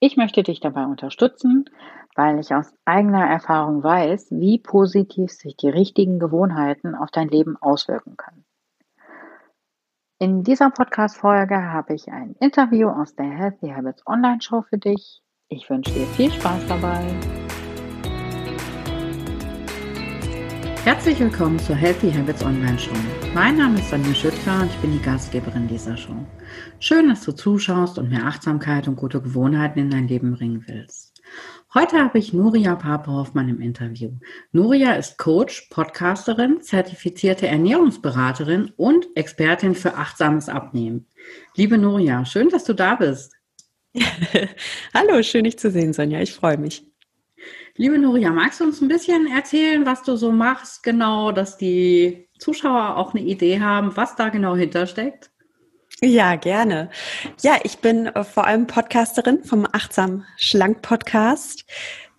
Ich möchte dich dabei unterstützen, weil ich aus eigener Erfahrung weiß, wie positiv sich die richtigen Gewohnheiten auf dein Leben auswirken können. In dieser Podcast-Folge habe ich ein Interview aus der Healthy Habits Online Show für dich. Ich wünsche dir viel Spaß dabei. Herzlich willkommen zur Healthy Habits Online Show. Mein Name ist Sonja Schüttler und ich bin die Gastgeberin dieser Show. Schön, dass du zuschaust und mehr Achtsamkeit und gute Gewohnheiten in dein Leben bringen willst. Heute habe ich Nuria Pape-Hoffmann im Interview. Nuria ist Coach, Podcasterin, zertifizierte Ernährungsberaterin und Expertin für achtsames Abnehmen. Liebe Nuria, schön, dass du da bist. Hallo, schön dich zu sehen, Sonja. Ich freue mich. Liebe Nuria, magst du uns ein bisschen erzählen, was du so machst, genau, dass die Zuschauer auch eine Idee haben, was da genau hintersteckt? Ja, gerne. Ja, ich bin äh, vor allem Podcasterin vom Achtsam Schlank Podcast.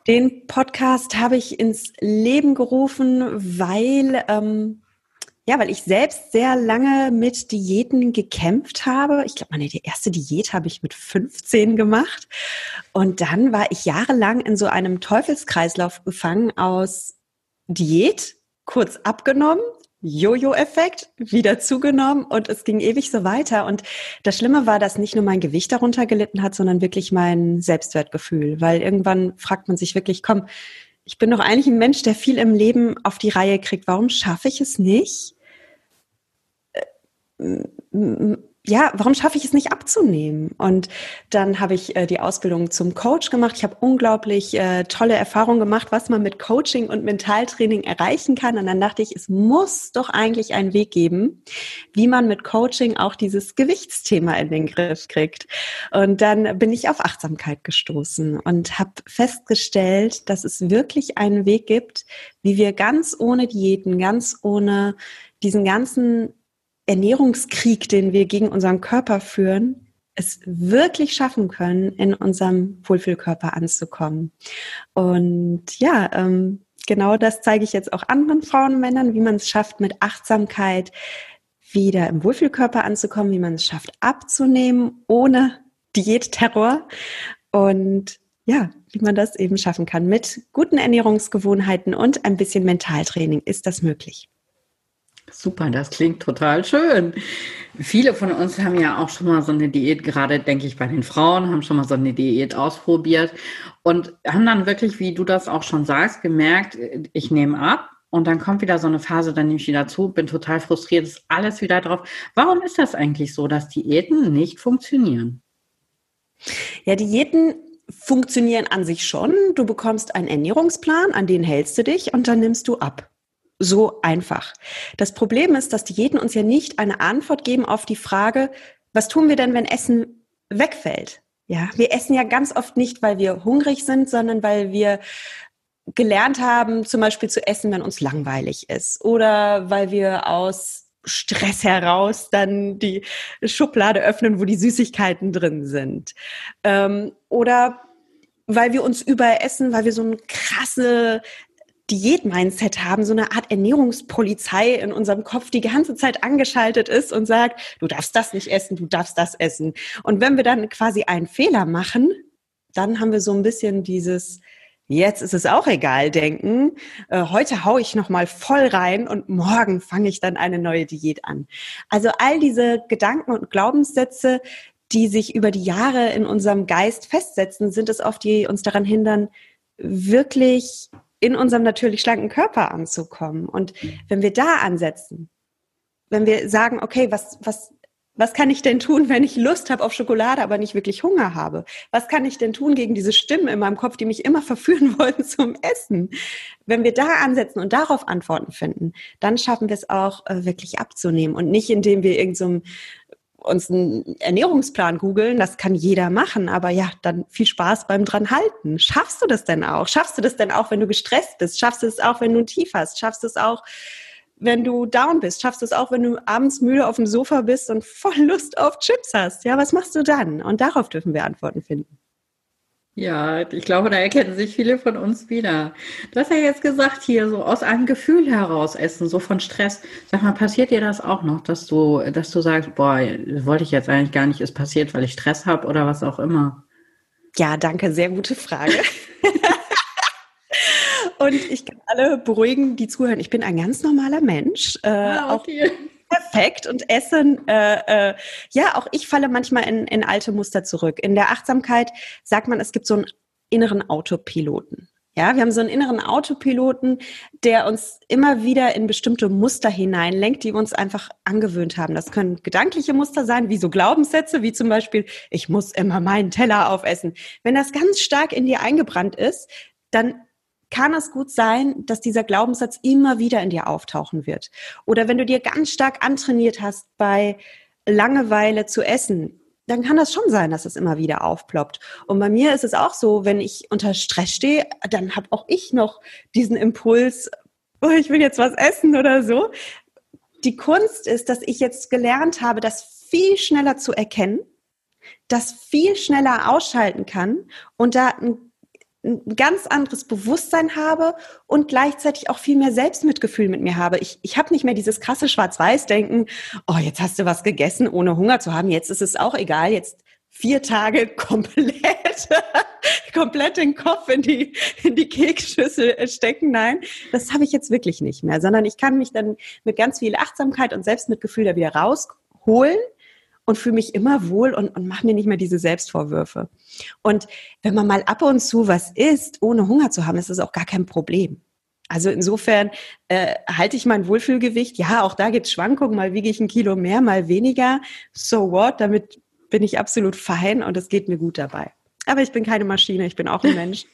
Den Podcast habe ich ins Leben gerufen, weil ähm, ja, weil ich selbst sehr lange mit Diäten gekämpft habe. Ich glaube, meine erste Diät habe ich mit 15 gemacht. Und dann war ich jahrelang in so einem Teufelskreislauf gefangen aus Diät, kurz abgenommen, Jojo-Effekt, wieder zugenommen und es ging ewig so weiter. Und das Schlimme war, dass nicht nur mein Gewicht darunter gelitten hat, sondern wirklich mein Selbstwertgefühl. Weil irgendwann fragt man sich wirklich, komm, ich bin doch eigentlich ein Mensch, der viel im Leben auf die Reihe kriegt. Warum schaffe ich es nicht? Ja, warum schaffe ich es nicht abzunehmen? Und dann habe ich äh, die Ausbildung zum Coach gemacht. Ich habe unglaublich äh, tolle Erfahrungen gemacht, was man mit Coaching und Mentaltraining erreichen kann. Und dann dachte ich, es muss doch eigentlich einen Weg geben, wie man mit Coaching auch dieses Gewichtsthema in den Griff kriegt. Und dann bin ich auf Achtsamkeit gestoßen und habe festgestellt, dass es wirklich einen Weg gibt, wie wir ganz ohne Diäten, ganz ohne diesen ganzen Ernährungskrieg, den wir gegen unseren Körper führen, es wirklich schaffen können, in unserem Wohlfühlkörper anzukommen. Und ja, ähm, genau das zeige ich jetzt auch anderen Frauen und Männern, wie man es schafft, mit Achtsamkeit wieder im Wohlfühlkörper anzukommen, wie man es schafft, abzunehmen, ohne Diätterror. Und ja, wie man das eben schaffen kann. Mit guten Ernährungsgewohnheiten und ein bisschen Mentaltraining ist das möglich. Super, das klingt total schön. Viele von uns haben ja auch schon mal so eine Diät, gerade denke ich bei den Frauen, haben schon mal so eine Diät ausprobiert und haben dann wirklich, wie du das auch schon sagst, gemerkt, ich nehme ab und dann kommt wieder so eine Phase, dann nehme ich wieder zu, bin total frustriert, ist alles wieder drauf. Warum ist das eigentlich so, dass Diäten nicht funktionieren? Ja, Diäten funktionieren an sich schon. Du bekommst einen Ernährungsplan, an den hältst du dich und dann nimmst du ab so einfach. Das Problem ist, dass Diäten uns ja nicht eine Antwort geben auf die Frage, was tun wir denn, wenn Essen wegfällt? Ja, wir essen ja ganz oft nicht, weil wir hungrig sind, sondern weil wir gelernt haben, zum Beispiel zu essen, wenn uns langweilig ist oder weil wir aus Stress heraus dann die Schublade öffnen, wo die Süßigkeiten drin sind. Ähm, oder weil wir uns überessen, weil wir so eine krasse Diät-Mindset haben, so eine Art Ernährungspolizei in unserem Kopf, die ganze Zeit angeschaltet ist und sagt, du darfst das nicht essen, du darfst das essen. Und wenn wir dann quasi einen Fehler machen, dann haben wir so ein bisschen dieses, jetzt ist es auch egal denken. Äh, heute hau ich noch mal voll rein und morgen fange ich dann eine neue Diät an. Also all diese Gedanken und Glaubenssätze, die sich über die Jahre in unserem Geist festsetzen, sind es oft, die uns daran hindern, wirklich in unserem natürlich schlanken Körper anzukommen. Und wenn wir da ansetzen, wenn wir sagen, okay, was, was, was kann ich denn tun, wenn ich Lust habe auf Schokolade, aber nicht wirklich Hunger habe? Was kann ich denn tun gegen diese Stimmen in meinem Kopf, die mich immer verführen wollen zum Essen? Wenn wir da ansetzen und darauf Antworten finden, dann schaffen wir es auch äh, wirklich abzunehmen und nicht indem wir irgendeinem so uns einen Ernährungsplan googeln, das kann jeder machen, aber ja, dann viel Spaß beim dran halten. Schaffst du das denn auch? Schaffst du das denn auch, wenn du gestresst bist? Schaffst du es auch, wenn du ein Tief hast? Schaffst du es auch, wenn du down bist? Schaffst du es auch, wenn du abends müde auf dem Sofa bist und voll Lust auf Chips hast? Ja, was machst du dann? Und darauf dürfen wir Antworten finden. Ja, ich glaube, da erkennen sich viele von uns wieder. Du hast ja jetzt gesagt, hier so aus einem Gefühl heraus essen, so von Stress. Sag mal, passiert dir das auch noch, dass du, dass du sagst, boah, das wollte ich jetzt eigentlich gar nicht, ist passiert, weil ich Stress habe oder was auch immer? Ja, danke, sehr gute Frage. Und ich kann alle beruhigen, die zuhören. Ich bin ein ganz normaler Mensch. Äh, ah, okay. Perfekt und Essen, äh, äh, ja, auch ich falle manchmal in, in alte Muster zurück. In der Achtsamkeit sagt man, es gibt so einen inneren Autopiloten. Ja, wir haben so einen inneren Autopiloten, der uns immer wieder in bestimmte Muster hineinlenkt, die wir uns einfach angewöhnt haben. Das können gedankliche Muster sein, wie so Glaubenssätze, wie zum Beispiel, ich muss immer meinen Teller aufessen. Wenn das ganz stark in dir eingebrannt ist, dann kann es gut sein, dass dieser Glaubenssatz immer wieder in dir auftauchen wird. Oder wenn du dir ganz stark antrainiert hast, bei Langeweile zu essen, dann kann das schon sein, dass es immer wieder aufploppt. Und bei mir ist es auch so, wenn ich unter Stress stehe, dann habe auch ich noch diesen Impuls, oh, ich will jetzt was essen oder so. Die Kunst ist, dass ich jetzt gelernt habe, das viel schneller zu erkennen, das viel schneller ausschalten kann und da ein ein ganz anderes Bewusstsein habe und gleichzeitig auch viel mehr Selbstmitgefühl mit mir habe. Ich, ich habe nicht mehr dieses krasse Schwarz-Weiß-Denken, oh, jetzt hast du was gegessen, ohne Hunger zu haben, jetzt ist es auch egal, jetzt vier Tage komplett, komplett den Kopf in die, in die Keksschüssel stecken. Nein, das habe ich jetzt wirklich nicht mehr, sondern ich kann mich dann mit ganz viel Achtsamkeit und Selbstmitgefühl da wieder rausholen und fühle mich immer wohl und, und mache mir nicht mehr diese Selbstvorwürfe. Und wenn man mal ab und zu was isst, ohne Hunger zu haben, ist das auch gar kein Problem. Also insofern äh, halte ich mein Wohlfühlgewicht. Ja, auch da gibt es Schwankungen. Mal wiege ich ein Kilo mehr, mal weniger. So what? Damit bin ich absolut fein und es geht mir gut dabei. Aber ich bin keine Maschine, ich bin auch ein Mensch.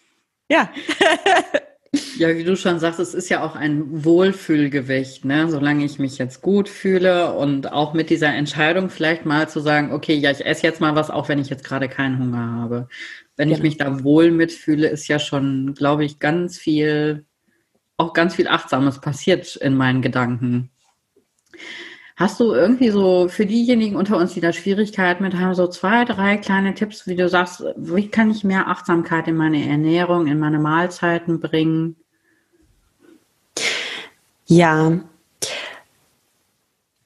Ja. Ja, wie du schon sagst, es ist ja auch ein Wohlfühlgewicht, ne? Solange ich mich jetzt gut fühle und auch mit dieser Entscheidung vielleicht mal zu sagen, okay, ja, ich esse jetzt mal was, auch wenn ich jetzt gerade keinen Hunger habe. Wenn ja. ich mich da wohl mitfühle, ist ja schon, glaube ich, ganz viel, auch ganz viel Achtsames passiert in meinen Gedanken. Hast du irgendwie so für diejenigen unter uns, die da Schwierigkeiten mit haben, so zwei, drei kleine Tipps, wie du sagst, wie kann ich mehr Achtsamkeit in meine Ernährung, in meine Mahlzeiten bringen? Ja,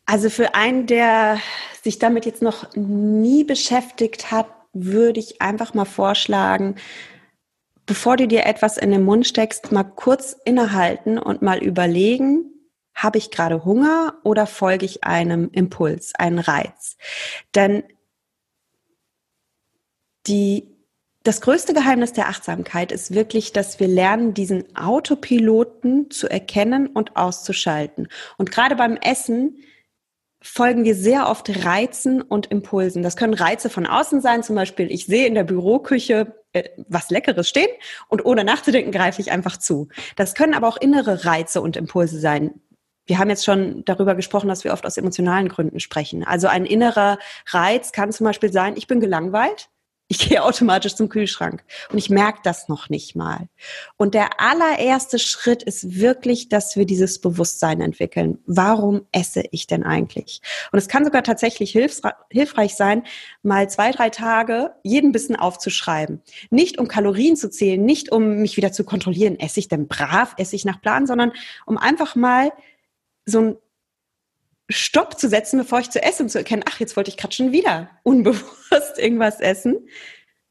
also für einen, der sich damit jetzt noch nie beschäftigt hat, würde ich einfach mal vorschlagen, bevor du dir etwas in den Mund steckst, mal kurz innehalten und mal überlegen, habe ich gerade Hunger oder folge ich einem Impuls, einem Reiz? Denn die, das größte Geheimnis der Achtsamkeit ist wirklich, dass wir lernen, diesen Autopiloten zu erkennen und auszuschalten. Und gerade beim Essen folgen wir sehr oft Reizen und Impulsen. Das können Reize von außen sein, zum Beispiel ich sehe in der Büroküche äh, was Leckeres stehen und ohne nachzudenken greife ich einfach zu. Das können aber auch innere Reize und Impulse sein. Wir haben jetzt schon darüber gesprochen, dass wir oft aus emotionalen Gründen sprechen. Also ein innerer Reiz kann zum Beispiel sein, ich bin gelangweilt, ich gehe automatisch zum Kühlschrank und ich merke das noch nicht mal. Und der allererste Schritt ist wirklich, dass wir dieses Bewusstsein entwickeln. Warum esse ich denn eigentlich? Und es kann sogar tatsächlich hilfreich sein, mal zwei, drei Tage jeden Bissen aufzuschreiben. Nicht um Kalorien zu zählen, nicht um mich wieder zu kontrollieren, esse ich denn brav, esse ich nach Plan, sondern um einfach mal so ein Stopp zu setzen, bevor ich zu essen zu erkennen, ach, jetzt wollte ich gerade schon wieder unbewusst irgendwas essen.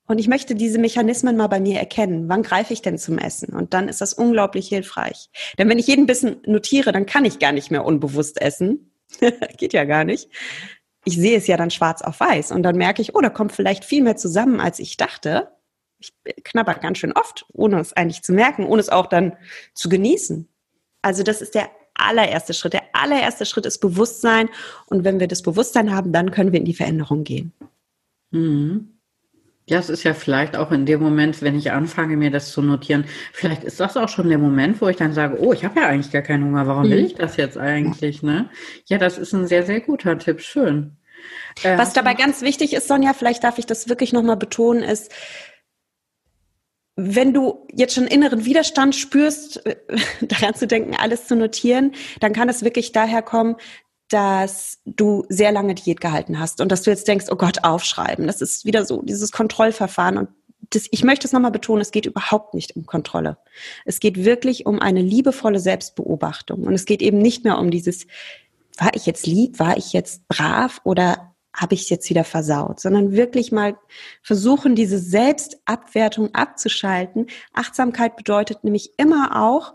Und ich möchte diese Mechanismen mal bei mir erkennen. Wann greife ich denn zum Essen? Und dann ist das unglaublich hilfreich. Denn wenn ich jeden Bissen notiere, dann kann ich gar nicht mehr unbewusst essen. Geht ja gar nicht. Ich sehe es ja dann schwarz auf weiß. Und dann merke ich, oh, da kommt vielleicht viel mehr zusammen, als ich dachte. Ich knabber ganz schön oft, ohne es eigentlich zu merken, ohne es auch dann zu genießen. Also das ist der allererste Schritt. Der allererste Schritt ist Bewusstsein. Und wenn wir das Bewusstsein haben, dann können wir in die Veränderung gehen. Mhm. Ja, es ist ja vielleicht auch in dem Moment, wenn ich anfange, mir das zu notieren, vielleicht ist das auch schon der Moment, wo ich dann sage, oh, ich habe ja eigentlich gar keinen Hunger, warum will mhm. ich das jetzt eigentlich? Ne? Ja, das ist ein sehr, sehr guter Tipp, schön. Was dabei ganz wichtig ist, Sonja, vielleicht darf ich das wirklich nochmal betonen, ist, wenn du jetzt schon inneren Widerstand spürst, äh, daran zu denken, alles zu notieren, dann kann es wirklich daher kommen, dass du sehr lange Diät gehalten hast und dass du jetzt denkst, oh Gott, aufschreiben. Das ist wieder so dieses Kontrollverfahren und das, ich möchte es nochmal betonen, es geht überhaupt nicht um Kontrolle. Es geht wirklich um eine liebevolle Selbstbeobachtung. Und es geht eben nicht mehr um dieses, war ich jetzt lieb, war ich jetzt brav oder habe ich es jetzt wieder versaut, sondern wirklich mal versuchen, diese Selbstabwertung abzuschalten. Achtsamkeit bedeutet nämlich immer auch,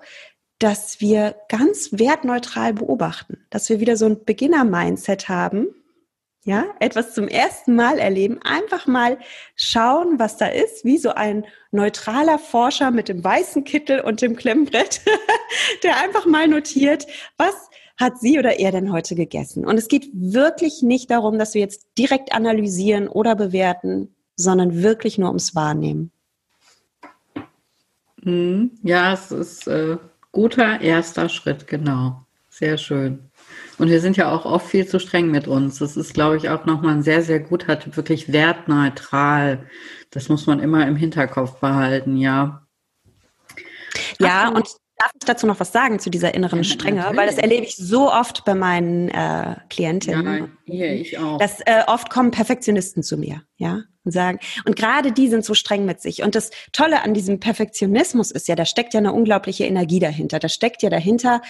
dass wir ganz wertneutral beobachten, dass wir wieder so ein Beginner-Mindset haben, ja, etwas zum ersten Mal erleben, einfach mal schauen, was da ist, wie so ein neutraler Forscher mit dem weißen Kittel und dem Klemmbrett, der einfach mal notiert, was hat sie oder er denn heute gegessen? Und es geht wirklich nicht darum, dass wir jetzt direkt analysieren oder bewerten, sondern wirklich nur ums Wahrnehmen. Hm, ja, es ist äh, guter erster Schritt, genau. Sehr schön. Und wir sind ja auch oft viel zu streng mit uns. Das ist, glaube ich, auch nochmal ein sehr, sehr guter, wirklich wertneutral. Das muss man immer im Hinterkopf behalten, ja. Ja, und Darf ich dazu noch was sagen zu dieser inneren Strenge? Natürlich. Weil das erlebe ich so oft bei meinen äh, Klientinnen. Ja, hier ich auch. Dass äh, oft kommen Perfektionisten zu mir, ja, und sagen, und gerade die sind so streng mit sich. Und das Tolle an diesem Perfektionismus ist ja, da steckt ja eine unglaubliche Energie dahinter. Da steckt ja dahinter,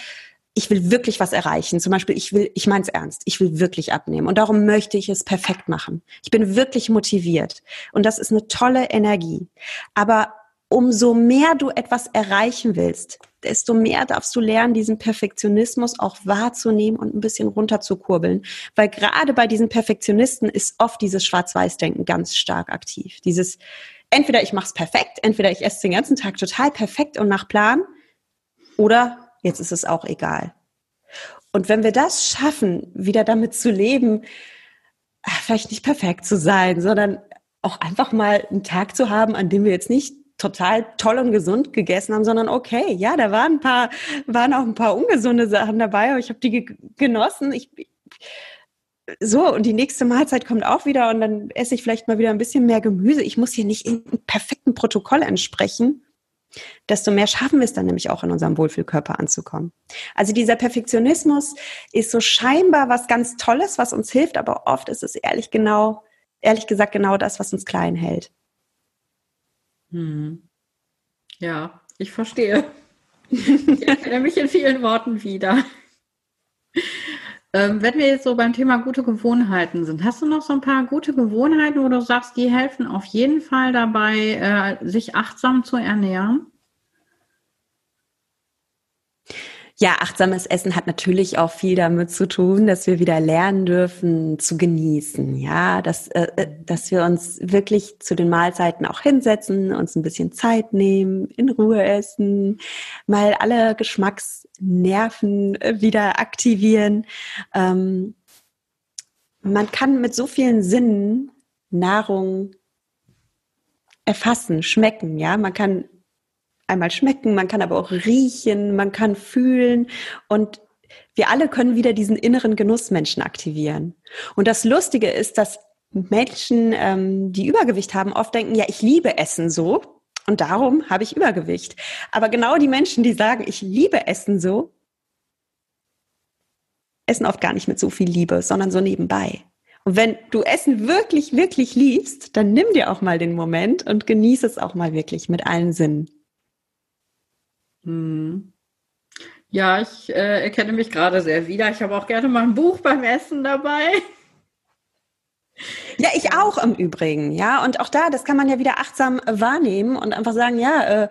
ich will wirklich was erreichen. Zum Beispiel, ich will, ich meine es ernst, ich will wirklich abnehmen. Und darum möchte ich es perfekt machen. Ich bin wirklich motiviert. Und das ist eine tolle Energie. Aber umso mehr du etwas erreichen willst, desto mehr darfst du lernen, diesen Perfektionismus auch wahrzunehmen und ein bisschen runterzukurbeln. Weil gerade bei diesen Perfektionisten ist oft dieses Schwarz-Weiß-Denken ganz stark aktiv. Dieses, entweder ich mache es perfekt, entweder ich esse den ganzen Tag total perfekt und nach Plan, oder jetzt ist es auch egal. Und wenn wir das schaffen, wieder damit zu leben, vielleicht nicht perfekt zu sein, sondern auch einfach mal einen Tag zu haben, an dem wir jetzt nicht total toll und gesund gegessen haben, sondern okay, ja, da waren ein paar, waren auch ein paar ungesunde Sachen dabei, aber ich habe die genossen. Ich, so, und die nächste Mahlzeit kommt auch wieder und dann esse ich vielleicht mal wieder ein bisschen mehr Gemüse. Ich muss hier nicht in einem perfekten Protokoll entsprechen. Desto mehr schaffen wir es dann nämlich auch in unserem Wohlfühlkörper anzukommen. Also dieser Perfektionismus ist so scheinbar was ganz Tolles, was uns hilft, aber oft ist es ehrlich genau, ehrlich gesagt genau das, was uns klein hält. Hm. Ja, ich verstehe. Ich erkenne mich in vielen Worten wieder. Ähm, wenn wir jetzt so beim Thema gute Gewohnheiten sind, hast du noch so ein paar gute Gewohnheiten, wo du sagst, die helfen auf jeden Fall dabei, äh, sich achtsam zu ernähren? Ja, achtsames Essen hat natürlich auch viel damit zu tun, dass wir wieder lernen dürfen zu genießen. Ja, dass, äh, äh, dass wir uns wirklich zu den Mahlzeiten auch hinsetzen, uns ein bisschen Zeit nehmen, in Ruhe essen, mal alle Geschmacksnerven äh, wieder aktivieren. Ähm, man kann mit so vielen Sinnen Nahrung erfassen, schmecken. Ja, man kann einmal schmecken, man kann aber auch riechen, man kann fühlen und wir alle können wieder diesen inneren Genussmenschen aktivieren. Und das Lustige ist, dass Menschen, ähm, die Übergewicht haben, oft denken, ja, ich liebe Essen so und darum habe ich Übergewicht. Aber genau die Menschen, die sagen, ich liebe Essen so, essen oft gar nicht mit so viel Liebe, sondern so nebenbei. Und wenn du Essen wirklich, wirklich liebst, dann nimm dir auch mal den Moment und genieße es auch mal wirklich mit allen Sinnen. Hm. Ja, ich äh, erkenne mich gerade sehr wieder. Ich habe auch gerne mal ein Buch beim Essen dabei. Ja, ich auch im Übrigen, ja. Und auch da, das kann man ja wieder achtsam wahrnehmen und einfach sagen, ja, äh,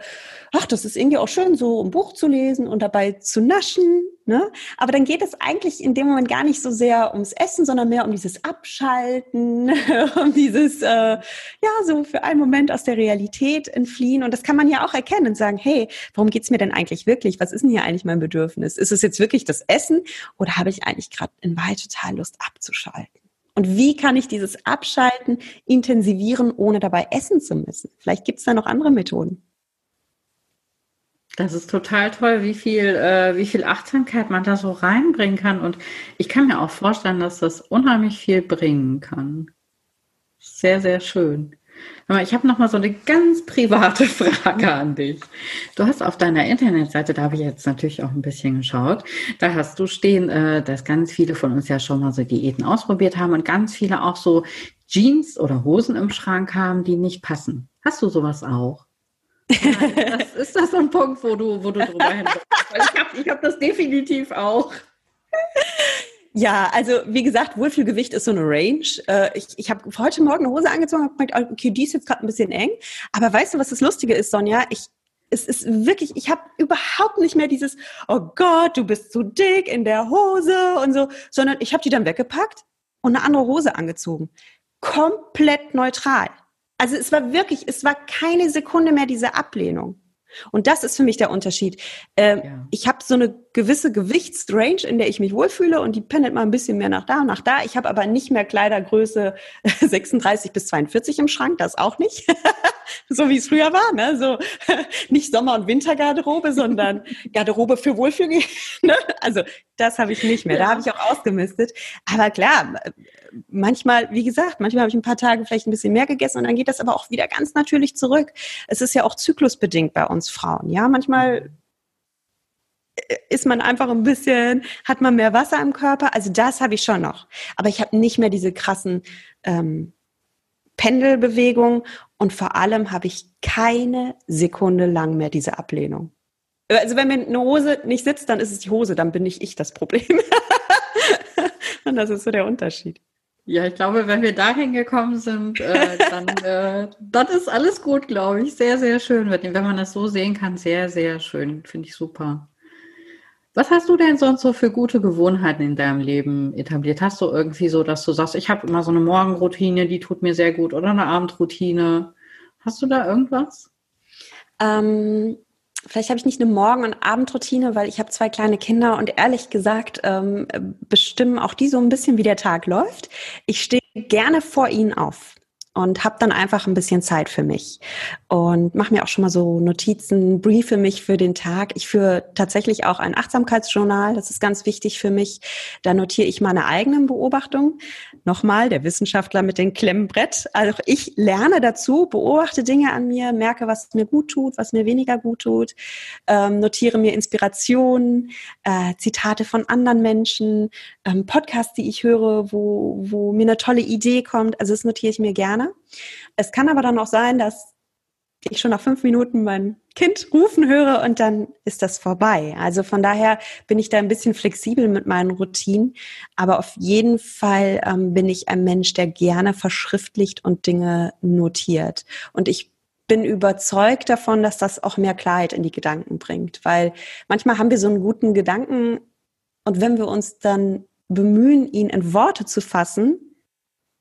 ach, das ist irgendwie auch schön, so ein Buch zu lesen und dabei zu naschen. Ne? Aber dann geht es eigentlich in dem Moment gar nicht so sehr ums Essen, sondern mehr um dieses Abschalten, um dieses, äh, ja, so für einen Moment aus der Realität entfliehen. Und das kann man ja auch erkennen und sagen, hey, warum geht's mir denn eigentlich wirklich? Was ist denn hier eigentlich mein Bedürfnis? Ist es jetzt wirklich das Essen oder habe ich eigentlich gerade in Wahrheit total Lust abzuschalten? Und wie kann ich dieses Abschalten intensivieren, ohne dabei essen zu müssen? Vielleicht gibt es da noch andere Methoden. Das ist total toll, wie viel, äh, wie viel Achtsamkeit man da so reinbringen kann. Und ich kann mir auch vorstellen, dass das unheimlich viel bringen kann. Sehr, sehr schön. Ich habe noch mal so eine ganz private Frage an dich. Du hast auf deiner Internetseite, da habe ich jetzt natürlich auch ein bisschen geschaut, da hast du stehen, äh, dass ganz viele von uns ja schon mal so Diäten ausprobiert haben und ganz viele auch so Jeans oder Hosen im Schrank haben, die nicht passen. Hast du sowas auch? das, ist das so ein Punkt, wo du, wo du drüber hin Ich habe hab das definitiv auch. Ja, also wie gesagt, Wohlfühlgewicht ist so eine Range. Äh, ich ich habe heute Morgen eine Hose angezogen und gemerkt, okay, die ist jetzt gerade ein bisschen eng. Aber weißt du, was das Lustige ist, Sonja? Ich es ist wirklich, ich habe überhaupt nicht mehr dieses, oh Gott, du bist zu dick in der Hose und so, sondern ich habe die dann weggepackt und eine andere Hose angezogen. Komplett neutral. Also es war wirklich, es war keine Sekunde mehr diese Ablehnung. Und das ist für mich der Unterschied. Ähm, ja. Ich habe so eine gewisse Gewichtsrange, in der ich mich wohlfühle und die pendelt mal ein bisschen mehr nach da und nach da. Ich habe aber nicht mehr Kleidergröße 36 bis 42 im Schrank, das auch nicht. so wie es früher war, ne? So nicht Sommer- und Wintergarderobe, sondern Garderobe für Wohlfühl. ne? Also das habe ich nicht mehr. Ja. Da habe ich auch ausgemistet. Aber klar, manchmal, wie gesagt, manchmal habe ich ein paar Tage vielleicht ein bisschen mehr gegessen und dann geht das aber auch wieder ganz natürlich zurück. Es ist ja auch zyklusbedingt bei uns Frauen. Ja, manchmal ist man einfach ein bisschen, hat man mehr Wasser im Körper. Also das habe ich schon noch. Aber ich habe nicht mehr diese krassen ähm, Pendelbewegungen und vor allem habe ich keine Sekunde lang mehr diese Ablehnung. Also wenn mir eine Hose nicht sitzt, dann ist es die Hose, dann bin ich ich das Problem. und das ist so der Unterschied. Ja, ich glaube, wenn wir dahin gekommen sind, äh, dann, äh, dann ist alles gut, glaube ich. Sehr, sehr schön. Wenn man das so sehen kann, sehr, sehr schön. Finde ich super. Was hast du denn sonst so für gute Gewohnheiten in deinem Leben etabliert? Hast du irgendwie so, dass du sagst, ich habe immer so eine Morgenroutine, die tut mir sehr gut oder eine Abendroutine? Hast du da irgendwas? Ähm, vielleicht habe ich nicht eine Morgen- und Abendroutine, weil ich habe zwei kleine Kinder und ehrlich gesagt ähm, bestimmen auch die so ein bisschen, wie der Tag läuft. Ich stehe gerne vor ihnen auf und habe dann einfach ein bisschen Zeit für mich und mache mir auch schon mal so Notizen, briefe mich für den Tag. Ich führe tatsächlich auch ein Achtsamkeitsjournal, das ist ganz wichtig für mich. Da notiere ich meine eigenen Beobachtungen. Nochmal, der Wissenschaftler mit dem Klemmbrett. Also ich lerne dazu, beobachte Dinge an mir, merke, was mir gut tut, was mir weniger gut tut, ähm, notiere mir Inspirationen, äh, Zitate von anderen Menschen, ähm, Podcasts, die ich höre, wo, wo mir eine tolle Idee kommt. Also das notiere ich mir gerne. Es kann aber dann auch sein, dass ich schon nach fünf Minuten mein Kind rufen höre und dann ist das vorbei. Also von daher bin ich da ein bisschen flexibel mit meinen Routinen. Aber auf jeden Fall ähm, bin ich ein Mensch, der gerne verschriftlicht und Dinge notiert. Und ich bin überzeugt davon, dass das auch mehr Klarheit in die Gedanken bringt. Weil manchmal haben wir so einen guten Gedanken und wenn wir uns dann bemühen, ihn in Worte zu fassen,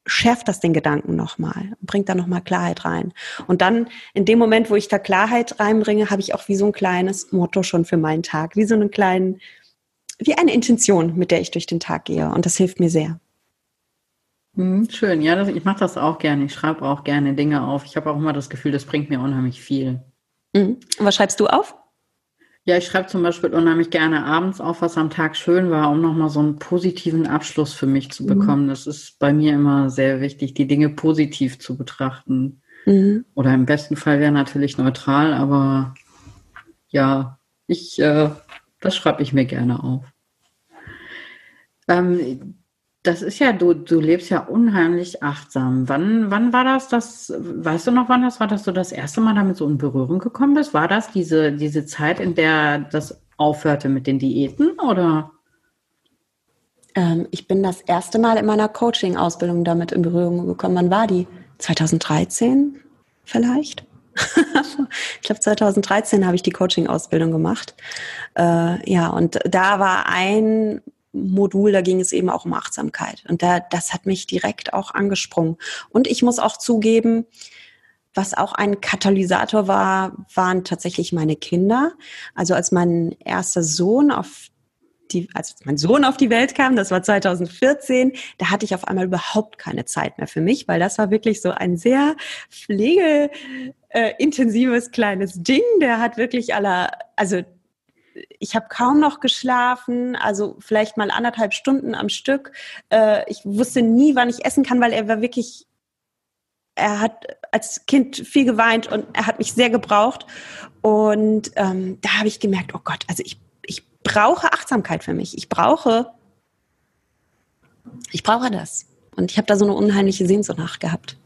schärft das den Gedanken nochmal, bringt da nochmal Klarheit rein. Und dann, in dem Moment, wo ich da Klarheit reinbringe, habe ich auch wie so ein kleines Motto schon für meinen Tag, wie so einen kleinen, wie eine Intention, mit der ich durch den Tag gehe. Und das hilft mir sehr. Hm, schön, ja, das, ich mache das auch gerne. Ich schreibe auch gerne Dinge auf. Ich habe auch immer das Gefühl, das bringt mir unheimlich viel. Mhm. Was schreibst du auf? Ja, ich schreibe zum Beispiel unheimlich gerne abends auf, was am Tag schön war, um nochmal so einen positiven Abschluss für mich zu mhm. bekommen. Mhm. Das ist bei mir immer sehr wichtig, die Dinge positiv zu betrachten. Mhm. Oder im besten Fall wäre natürlich neutral, aber ja, ich, äh, das schreibe ich mir gerne auf. Ähm, das ist ja, du, du lebst ja unheimlich achtsam. Wann, wann war das, das, weißt du noch, wann das war, dass du das erste Mal damit so in Berührung gekommen bist? War das diese, diese Zeit, in der das aufhörte mit den Diäten oder? Ähm, ich bin das erste Mal in meiner Coaching-Ausbildung damit in Berührung gekommen. Wann war die? 2013 vielleicht? ich glaube, 2013 habe ich die Coaching-Ausbildung gemacht. Äh, ja, und da war ein Modul, da ging es eben auch um Achtsamkeit. Und da, das hat mich direkt auch angesprungen. Und ich muss auch zugeben, was auch ein Katalysator war, waren tatsächlich meine Kinder. Also als mein erster Sohn auf die, als mein Sohn auf die Welt kam, das war 2014, da hatte ich auf einmal überhaupt keine Zeit mehr für mich, weil das war wirklich so ein sehr pflege äh, kleines Ding. Der hat wirklich aller, also ich habe kaum noch geschlafen, also vielleicht mal anderthalb Stunden am Stück. Äh, ich wusste nie, wann ich essen kann, weil er war wirklich, er hat als Kind viel geweint und er hat mich sehr gebraucht. Und ähm, da habe ich gemerkt, oh Gott, also ich, ich brauche Achtsamkeit für mich. Ich brauche, ich brauche das. Und ich habe da so eine unheimliche Sehnsucht nach gehabt.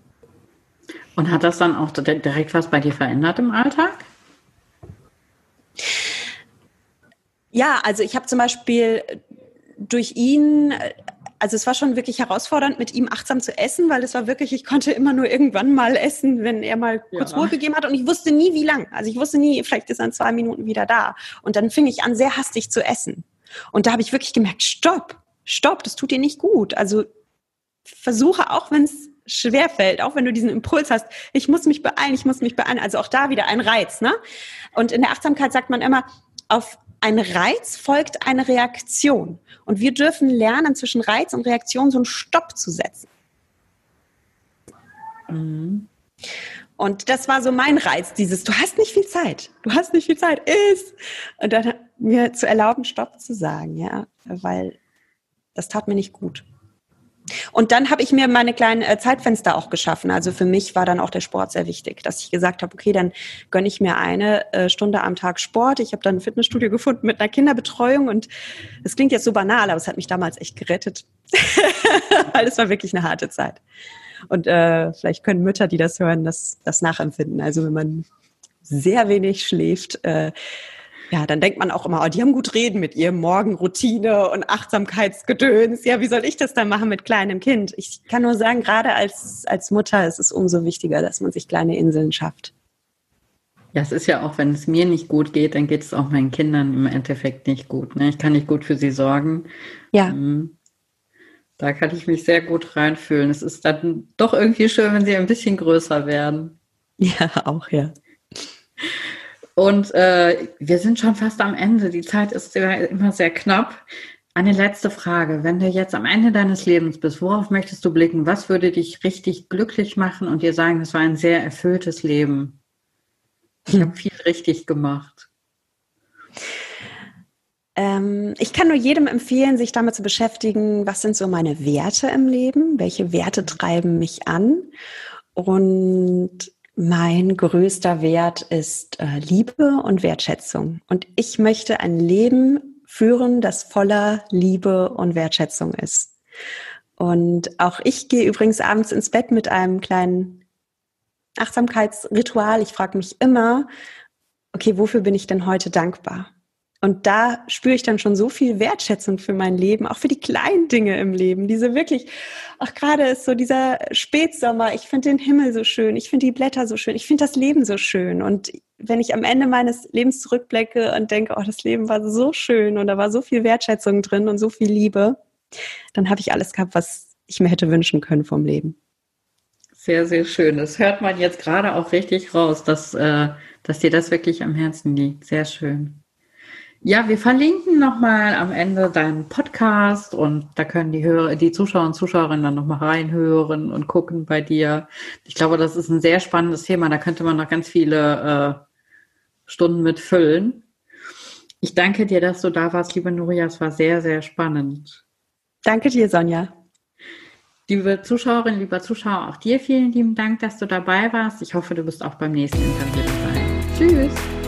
Und hat das dann auch direkt was bei dir verändert im Alltag? Ja, also ich habe zum Beispiel durch ihn, also es war schon wirklich herausfordernd, mit ihm achtsam zu essen, weil es war wirklich, ich konnte immer nur irgendwann mal essen, wenn er mal kurz ja. Ruhe gegeben hat und ich wusste nie, wie lang. Also ich wusste nie, vielleicht ist er in zwei Minuten wieder da. Und dann fing ich an, sehr hastig zu essen. Und da habe ich wirklich gemerkt, stopp, stopp, das tut dir nicht gut. Also versuche auch, wenn es schwer fällt, auch wenn du diesen Impuls hast, ich muss mich beeilen, ich muss mich beeilen. Also auch da wieder ein Reiz, ne? Und in der Achtsamkeit sagt man immer, auf ein Reiz folgt eine Reaktion. Und wir dürfen lernen, zwischen Reiz und Reaktion so einen Stopp zu setzen. Mhm. Und das war so mein Reiz, dieses, du hast nicht viel Zeit, du hast nicht viel Zeit, ist. Und dann mir zu erlauben, Stopp zu sagen, ja, weil das tat mir nicht gut. Und dann habe ich mir meine kleinen äh, Zeitfenster auch geschaffen. Also für mich war dann auch der Sport sehr wichtig, dass ich gesagt habe, okay, dann gönne ich mir eine äh, Stunde am Tag Sport. Ich habe dann ein Fitnessstudio gefunden mit einer Kinderbetreuung und es klingt jetzt so banal, aber es hat mich damals echt gerettet, weil es war wirklich eine harte Zeit. Und äh, vielleicht können Mütter, die das hören, das, das nachempfinden. Also wenn man sehr wenig schläft, äh, ja, dann denkt man auch immer, oh, die haben gut reden mit ihrem Morgenroutine und Achtsamkeitsgedöns. Ja, wie soll ich das dann machen mit kleinem Kind? Ich kann nur sagen, gerade als, als Mutter ist es umso wichtiger, dass man sich kleine Inseln schafft. Ja, es ist ja auch, wenn es mir nicht gut geht, dann geht es auch meinen Kindern im Endeffekt nicht gut. Ne? Ich kann nicht gut für sie sorgen. Ja. Ähm, da kann ich mich sehr gut reinfühlen. Es ist dann doch irgendwie schön, wenn sie ein bisschen größer werden. Ja, auch, ja. Und äh, wir sind schon fast am Ende. Die Zeit ist immer sehr knapp. Eine letzte Frage. Wenn du jetzt am Ende deines Lebens bist, worauf möchtest du blicken? Was würde dich richtig glücklich machen und dir sagen, es war ein sehr erfülltes Leben? Ich habe viel richtig gemacht. Ähm, ich kann nur jedem empfehlen, sich damit zu beschäftigen, was sind so meine Werte im Leben? Welche Werte treiben mich an? Und mein größter Wert ist äh, Liebe und Wertschätzung. Und ich möchte ein Leben führen, das voller Liebe und Wertschätzung ist. Und auch ich gehe übrigens abends ins Bett mit einem kleinen Achtsamkeitsritual. Ich frage mich immer, okay, wofür bin ich denn heute dankbar? Und da spüre ich dann schon so viel Wertschätzung für mein Leben, auch für die kleinen Dinge im Leben. Diese wirklich, auch gerade ist so dieser Spätsommer, ich finde den Himmel so schön, ich finde die Blätter so schön, ich finde das Leben so schön. Und wenn ich am Ende meines Lebens zurückblicke und denke, oh, das Leben war so schön und da war so viel Wertschätzung drin und so viel Liebe, dann habe ich alles gehabt, was ich mir hätte wünschen können vom Leben. Sehr, sehr schön. Das hört man jetzt gerade auch richtig raus, dass, äh, dass dir das wirklich am Herzen liegt. Sehr schön. Ja, wir verlinken nochmal am Ende deinen Podcast und da können die, Hörer, die Zuschauer und Zuschauerinnen dann nochmal reinhören und gucken bei dir. Ich glaube, das ist ein sehr spannendes Thema. Da könnte man noch ganz viele äh, Stunden mit füllen. Ich danke dir, dass du da warst, liebe Nuria. Es war sehr, sehr spannend. Danke dir, Sonja. Liebe Zuschauerinnen, lieber Zuschauer, auch dir vielen lieben Dank, dass du dabei warst. Ich hoffe, du bist auch beim nächsten Interview dabei. Tschüss.